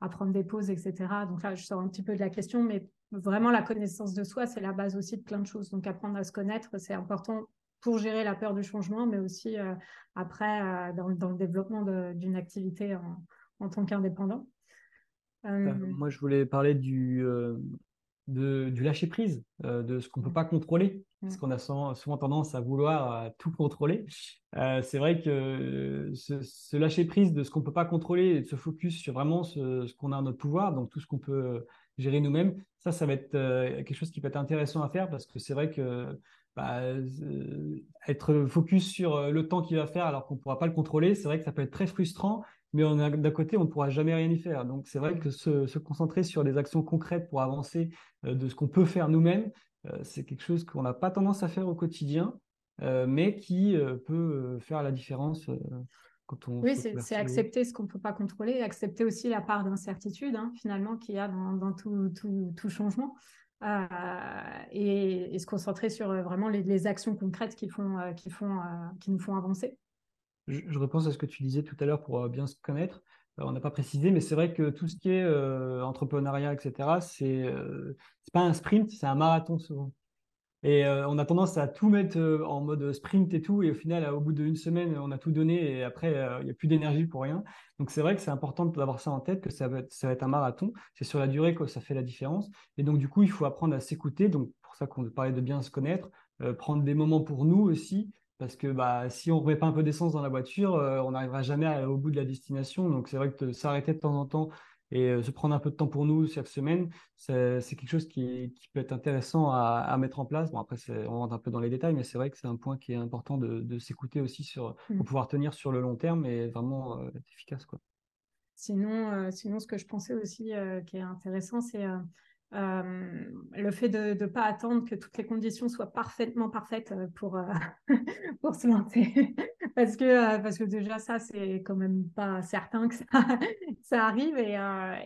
S1: à prendre des pauses, etc. Donc là, je sors un petit peu de la question, mais vraiment, la connaissance de soi, c'est la base aussi de plein de choses. Donc apprendre à se connaître, c'est important pour gérer la peur du changement, mais aussi après, dans, dans, le développement d'une activité en, en tant qu'indépendant.
S2: moi, je voulais parler du, de, du lâcher prise, euh, de ce qu'on ne peut mm. pas contrôler, parce mm. qu'on a souvent, tendance à vouloir tout contrôler. Euh, c'est vrai que ce, lâcher prise de ce qu'on ne peut pas contrôler et de se focus sur vraiment ce, qu'on a en notre pouvoir, donc tout ce qu'on peut gérer nous-mêmes, ça, ça va être euh, quelque chose qui peut être intéressant à faire parce que c'est vrai que bah, être focus sur le temps qu'il va faire alors qu'on ne pourra pas le contrôler, c'est vrai que ça peut être très frustrant mais d'un côté, on ne pourra jamais rien y faire. Donc, c'est vrai que se, concentrer sur des actions concrètes pour avancer euh, de ce qu'on peut faire nous-mêmes, euh, c'est quelque chose qu'on n'a pas tendance à faire au quotidien, euh, mais qui peut faire la différence. Quand on
S1: oui, c'est accepter ce qu'on ne peut pas contrôler, accepter aussi la part d'incertitude hein, finalement qu'il y a dans, tout, tout, changement. et, se concentrer sur vraiment les, les, actions concrètes qui, font, qui, font, qui nous font avancer
S2: je, repense à ce que tu disais tout à l'heure pour euh, bien se connaître. Euh, on n'a pas précisé, mais c'est vrai que tout ce qui est euh, entrepreneuriat, etc., c'est n'est pas un sprint, c'est un marathon souvent. Et on a tendance à tout mettre en mode sprint et tout, et au final, au bout d'une semaine, on a tout donné, et après, il n'y a plus d'énergie pour rien. Donc c'est vrai que c'est important d'avoir ça en tête, que ça va être, ça va être un marathon. C'est sur la durée que ça fait la différence. Et donc du coup, il faut apprendre à s'écouter. Donc pour ça qu'on parlait de bien se connaître, prendre des moments pour nous aussi, parce que bah, si on ne remet pas un peu d'essence dans la voiture, euh, on n'arrivera jamais au bout de la destination. Donc c'est vrai que s'arrêter de temps en temps et euh, se prendre un peu de temps pour nous chaque semaine, c'est quelque chose qui, peut être intéressant à, mettre en place. Bon, après, on rentre un peu dans les détails, mais c'est vrai que c'est un point qui est important de, s'écouter aussi sur, pour mmh. pouvoir tenir sur le long terme et vraiment euh, être efficace. Quoi.
S1: Sinon, sinon, ce que je pensais aussi qui est intéressant, c'est euh, le fait de ne pas attendre que toutes les conditions soient parfaitement parfaites euh, pour, euh, pour se lancer. parce, que, parce que déjà, ça, c'est quand même pas certain que ça, ça arrive. Et,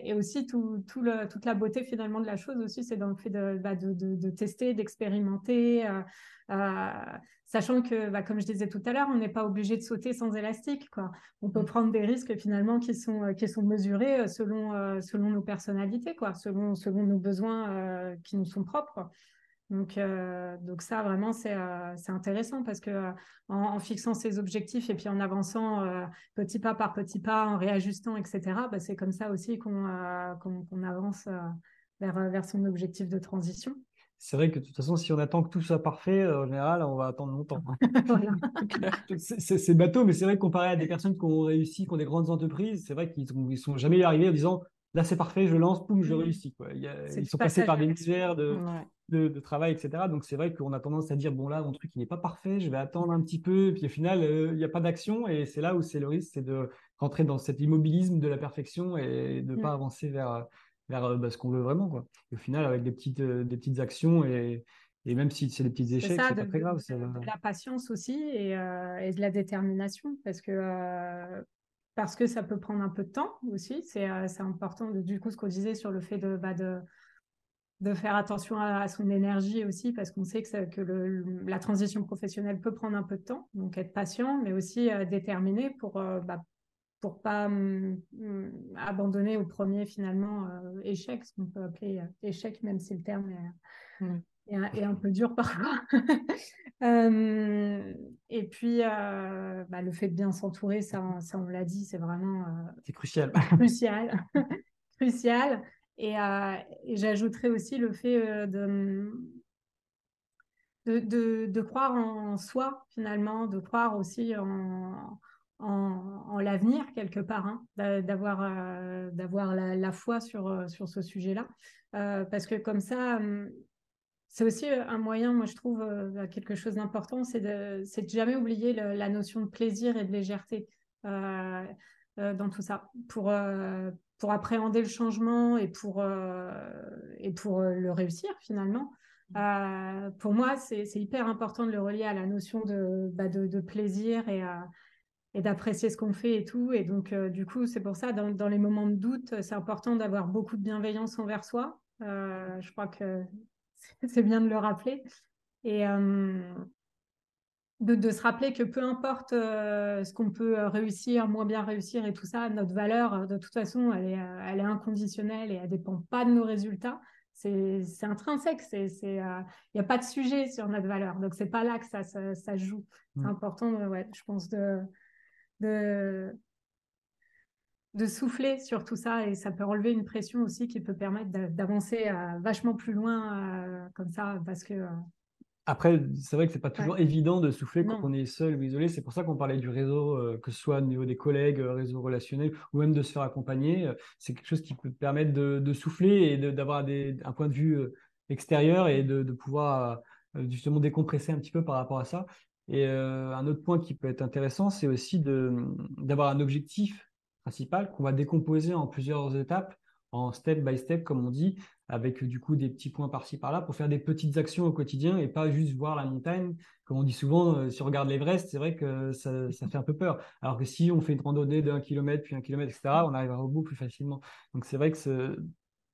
S1: et aussi, tout, tout le, toute la beauté finalement de la chose aussi, c'est dans le fait de, bah, de, de, de, tester, d'expérimenter. Sachant que, bah, comme je disais tout à l'heure, on n'est pas obligé de sauter sans élastique. Quoi. On peut mm. prendre des risques finalement qui sont, euh, qui sont mesurés euh, selon, euh, selon nos personnalités, quoi, selon, selon nos besoins qui nous sont propres. Donc, donc ça, vraiment, c'est intéressant parce que en, fixant ses objectifs et puis en avançant petit pas par petit pas, en réajustant, etc., bah, c'est comme ça aussi qu'on avance vers, vers son objectif de transition
S2: c'est vrai que de toute façon, si on attend que tout soit parfait, en général, on va attendre longtemps. c'est bateau, mais c'est vrai que comparé à des personnes qui ont réussi, qui ont des grandes entreprises, c'est vrai qu'ils ne sont jamais arrivés en disant là c'est parfait, je lance, poum, je mmh. réussis. Quoi. ils sont passés par des misères de, de, travail, etc. Donc c'est vrai qu'on a tendance à dire bon là mon truc il n'est pas parfait, je vais attendre un petit peu, et puis au final euh, il n'y a pas d'action et c'est là où c'est le risque, c'est de rentrer dans cet immobilisme de la perfection et de ne mmh. pas avancer vers vers euh, bah, ce qu'on veut vraiment. Quoi. au final, avec des petites, euh, des petites actions et, et même si c'est des petits échecs, c'est pas très grave.
S1: De, la patience aussi et, euh, et, de la détermination parce que, parce que ça peut prendre un peu de temps aussi. C'est important, de, du coup, ce qu'on disait sur le fait de, bah, de, de faire attention à, son énergie aussi parce qu'on sait que, que le, la transition professionnelle peut prendre un peu de temps. Donc, être patient, mais aussi déterminé pour, bah, pour pas hum, hum, abandonner au premier finalement euh, échec, ce qu'on peut appeler euh, échec, même si le terme est, mmh. un, peu dur parfois. Hum, et puis, euh, bah, le fait de bien s'entourer, ça, ça, on l'a dit, c'est vraiment
S2: c'est crucial.
S1: crucial, crucial. Et, et j'ajouterais aussi le fait de, de, de, de, croire en soi finalement, de croire aussi en en, l'avenir quelque part, hein, d'avoir euh, d'avoir la, foi sur, euh, sur ce sujet-là. Euh, parce que comme ça, c'est aussi un moyen, moi je trouve, quelque chose d'important, c'est de, de jamais oublier la notion de plaisir et de légèreté dans tout ça, pour, pour appréhender le changement et pour, et pour le réussir finalement. Mmh. pour moi, c'est hyper important de le relier à la notion de, bah, de, de plaisir et à, et d'apprécier ce qu'on fait et tout. Et donc, euh, du coup, c'est pour ça, dans, dans, les moments de doute, c'est important d'avoir beaucoup de bienveillance envers soi. Euh, je crois que c'est bien de le rappeler. Et euh, de, de, se rappeler que peu importe ce qu'on peut réussir, moins bien réussir et tout ça, notre valeur, de toute façon, elle est, elle est inconditionnelle et elle dépend pas de nos résultats. C'est intrinsèque, il n'y a pas de sujet sur notre valeur. Donc, c'est pas là que ça, ça, ça joue. C'est mmh. important, ouais, je pense, de, de, de souffler sur tout ça et ça peut relever une pression aussi qui peut permettre d'avancer euh, vachement plus loin euh, comme ça parce que. Euh,
S2: Après, c'est vrai que c'est pas toujours évident de souffler quand on est seul ou isolé. C'est pour ça qu'on parlait du réseau, que ce soit au niveau des collègues, réseau relationnel ou même de se faire accompagner. C'est quelque chose qui peut permettre de, souffler et d'avoir un point de vue extérieur et de, de pouvoir justement décompresser un petit peu par rapport à ça. Et euh, un autre point qui peut être intéressant, c'est aussi d'avoir un objectif principal qu'on va décomposer en plusieurs étapes, en step by step, comme on dit, avec du coup des petits points par-ci par-là pour faire des petites actions au quotidien et pas juste voir la montagne. Comme on dit souvent, euh, si on regarde l'Everest, c'est vrai que ça, ça, fait un peu peur. Alors que si on fait une randonnée d'un kilomètre, puis un kilomètre, etc., on arrivera au bout plus facilement. Donc c'est vrai que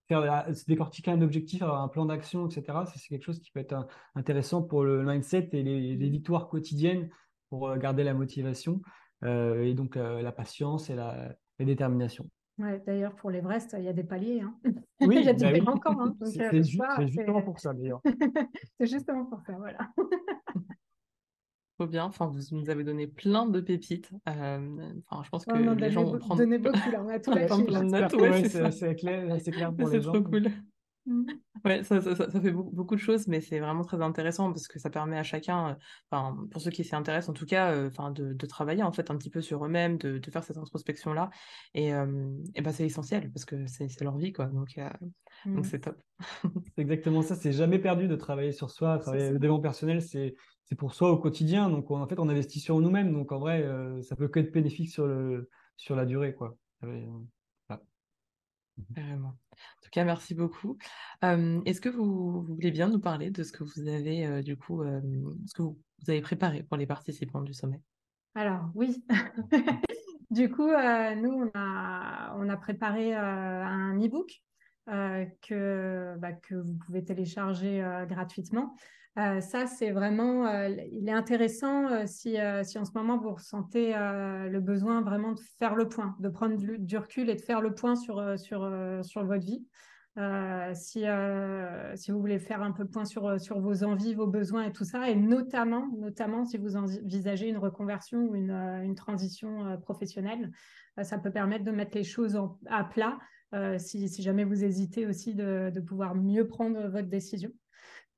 S2: faire se décortiquer un objectif, avoir un plan d'action, etc. C'est quelque chose qui peut être intéressant pour le mindset et les, victoires quotidiennes pour euh, garder la motivation euh, et donc euh, la patience et la, détermination.
S1: Ouais, D'ailleurs, pour l'Everest, il y a des paliers. Hein. Oui, il y a bah camps. Hein.
S2: C'est justement pour ça, d'ailleurs.
S1: c'est justement pour ça, voilà.
S3: Trop bien. Enfin, vous nous avez donné plein de pépites. Euh, enfin, je pense que les gens vont prendre.
S1: Donné beaucoup là. On a tout lâché.
S2: plein de notes. Ouais, c'est clair, c'est clair pour les gens.
S3: C'est trop cool. Mm. Ouais, ça, ça, ça, fait beaucoup, de choses, mais c'est vraiment très intéressant parce que ça permet à chacun, euh, enfin, pour ceux qui s'y intéressent en tout cas, euh, enfin, de, de, travailler en fait un petit peu sur eux-mêmes, de, de, faire cette introspection là, et, et ben c'est essentiel parce que c'est leur vie quoi, donc donc mm. c'est top.
S2: c'est exactement ça, c'est jamais perdu de travailler sur soi, travailler le développement personnel, c'est c'est pour soi au quotidien. Donc, en fait, on investit sur nous-mêmes. Donc, en vrai, euh, ça peut que être bénéfique sur, le, sur la durée. Quoi.
S3: Euh, en tout cas, merci beaucoup. Euh, est-ce que vous, voulez bien nous parler de ce que vous avez, du coup, ce que vous, avez préparé pour les participants du sommet?
S1: Alors, oui. du coup, nous, on a, on a préparé un e-book que, bah, que vous pouvez télécharger gratuitement. Euh, ça, c'est vraiment, euh, il est intéressant euh, si, si, en ce moment vous ressentez le besoin vraiment de faire le point, de prendre du, recul et de faire le point sur, sur, sur votre vie. si, si vous voulez faire un peu le point sur, sur vos envies, vos besoins et tout ça, et notamment, notamment si vous envisagez une reconversion ou une, une transition professionnelle, ça peut permettre de mettre les choses à plat si, si, jamais vous hésitez aussi de, de pouvoir mieux prendre votre décision.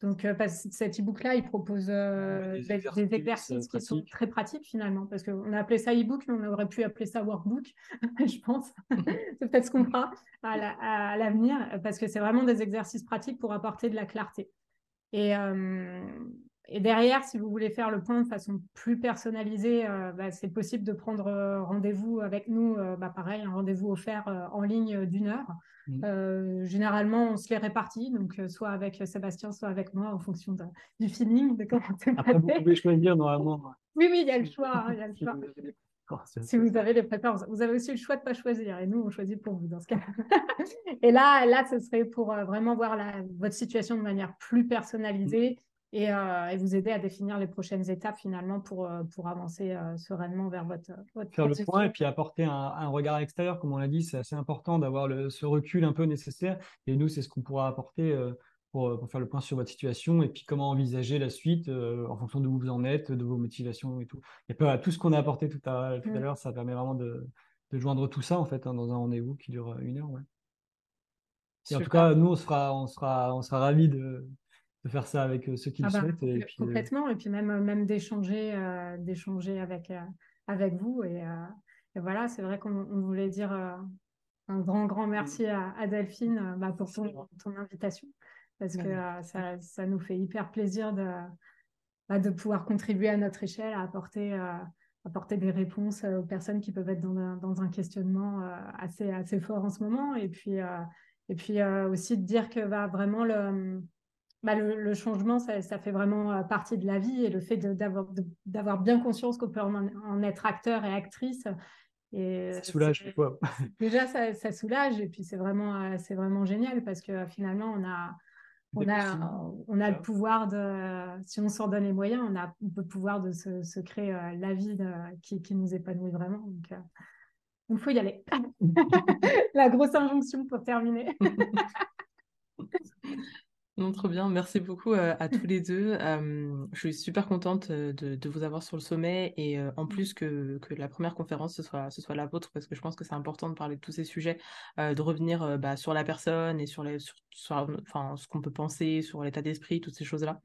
S1: Donc, euh, cet e-book-là, il propose euh, des, exercices, qui sont très pratiques finalement, parce qu'on a appelé ça e-book, mais on aurait pu appeler ça workbook, je pense. c'est peut-être ce qu'on fera à l'avenir, parce que c'est vraiment des exercices pratiques pour apporter de la clarté. Et, euh, et derrière, si vous voulez faire le point de façon plus personnalisée, euh, bah, c'est possible de prendre euh, rendez-vous avec nous. Euh, bah, pareil, un rendez-vous offert en ligne d'une heure. Mmh. généralement, on se les répartit, donc soit avec Sébastien, soit avec moi, en fonction du feeling. De comment
S2: Après, vous pouvez choisir normalement.
S1: Oui, oui, il y a le choix. Hein, y a le choix. Si vous avez les préférences, vous avez aussi le choix de ne pas choisir. Et nous, on choisit pour vous dans ce cas. et là, là, ce serait pour vraiment voir la, votre situation de manière plus personnalisée euh, et, vous aider à définir les prochaines étapes finalement pour, euh, pour avancer euh, sereinement vers votre, votre
S2: Faire le point et puis apporter un, regard extérieur, comme on l'a dit, c'est assez important d'avoir ce recul un peu nécessaire. Et nous, c'est ce qu'on pourra apporter pour, pour, faire le point sur votre situation et puis comment envisager la suite en fonction de où vous en êtes, de vos motivations et tout. Et puis, tout ce qu'on a apporté tout à, tout à mm. l'heure, ça permet vraiment de, de, joindre tout ça en fait hein, dans un rendez-vous qui dure une heure. Ouais. Et en tout cas, nous, on sera, on sera, on sera ravis de, de faire ça avec euh, ceux qui le ah bah, souhaitent. Et
S1: puis, euh, complètement, et puis même, euh, même d'échanger, d'échanger avec, avec vous. Et, voilà, c'est vrai qu'on voulait dire un grand, grand merci à, Delphine bah, pour ton, ton, invitation, parce que ça, ça, nous fait hyper plaisir de, bah, de pouvoir contribuer à notre échelle, à apporter, apporter des réponses aux personnes qui peuvent être dans un, dans un questionnement assez, assez fort en ce moment. Et puis, et puis aussi de dire que vraiment le bah, le, changement, ça, fait vraiment euh, partie de la vie et le fait d'avoir bien conscience qu'on peut en, être acteur et actrice.
S2: Et ça soulage fois.
S1: Déjà, ça, soulage et puis c'est vraiment, euh, c'est vraiment génial parce que finalement, on a, on a, on a le pouvoir de, si on s'en donne les moyens, on a le pouvoir de se, créer euh, la vie qui, qui, nous épanouit vraiment. Donc, il faut y aller. la grosse injonction pour terminer.
S3: Non, trop bien. Merci beaucoup euh, à tous les deux. je suis super contente de, vous avoir sur le sommet et en plus que, que, la première conférence ce soit, ce soit la vôtre parce que je pense que c'est important de parler de tous ces sujets, de revenir bah, sur la personne et sur, les, sur, enfin, ce qu'on peut penser, sur l'état d'esprit, toutes ces choses-là.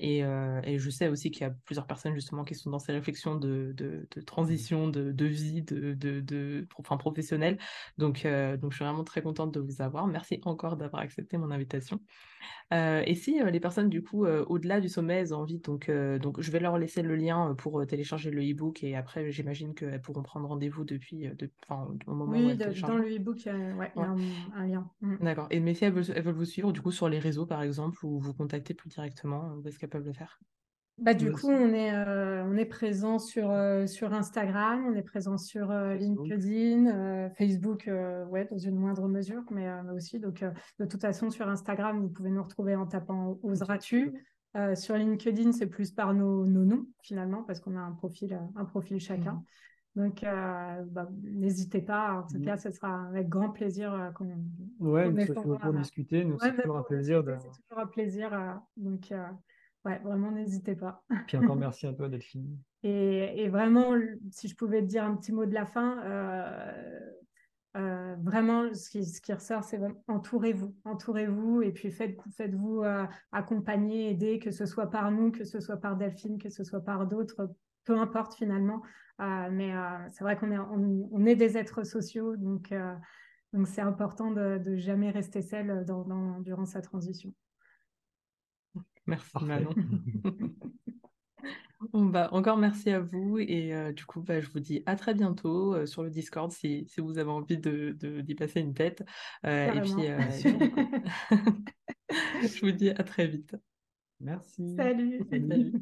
S3: Et, et, je sais aussi qu'il y a plusieurs personnes justement qui sont dans ces réflexions de, de, transition, de, vie, de, de, enfin, professionnelle. Donc, donc je suis vraiment très contente de vous avoir. Merci encore d'avoir accepté mon invitation. Euh, et si euh, les personnes, du coup, euh, au-delà du sommet, elles ont envie, donc, donc je vais leur laisser le lien pour télécharger le e-book et après, j'imagine qu'elles pourront prendre rendez-vous depuis, de, au moment
S1: oui, où elles dans le e-book, il y a, un, lien.
S3: Mm. D'accord. Et mais si elles veulent, vous suivre, du coup, sur les réseaux, par exemple, ou vous contacter plus directement, où est-ce qu'elles peuvent le faire?
S1: Bah, du coup, on est, on est présent sur, sur Instagram, on est présent sur LinkedIn, Facebook, ouais, dans une moindre mesure, mais aussi. Donc, de toute façon, sur Instagram, vous pouvez nous retrouver en tapant Oseras-tu. sur LinkedIn, c'est plus par nos, nos, noms, finalement, parce qu'on a un profil, un profil chacun. Mmh. Donc, bah, n'hésitez pas. En tout mmh. cas, ce sera avec grand plaisir qu'on.
S2: Ouais, qu pour discuter. Nous, c'est toujours un plaisir.
S1: C'est toujours un plaisir. donc, Ouais, vraiment, n'hésitez pas.
S2: Puis encore merci à toi, Delphine.
S1: Et, et, vraiment, si je pouvais te dire un petit mot de la fin, euh, euh, vraiment, ce qui, ce qui ressort, c'est entourez-vous, entourez-vous, et puis faites, faites-vous euh, accompagner, aider, que ce soit par nous, que ce soit par Delphine, que ce soit par d'autres, peu importe finalement. mais c'est vrai qu'on est, on, est des êtres sociaux, donc donc c'est important de, de jamais rester seul dans, dans, durant sa transition.
S3: Merci Manon. bah, encore merci à vous et euh, du coup bah, je vous dis à très bientôt euh, sur le Discord si, si, vous avez envie de, d'y passer une tête. Euh, et puis, je vous dis à très vite.
S2: Merci.
S1: Salut.
S3: Salut.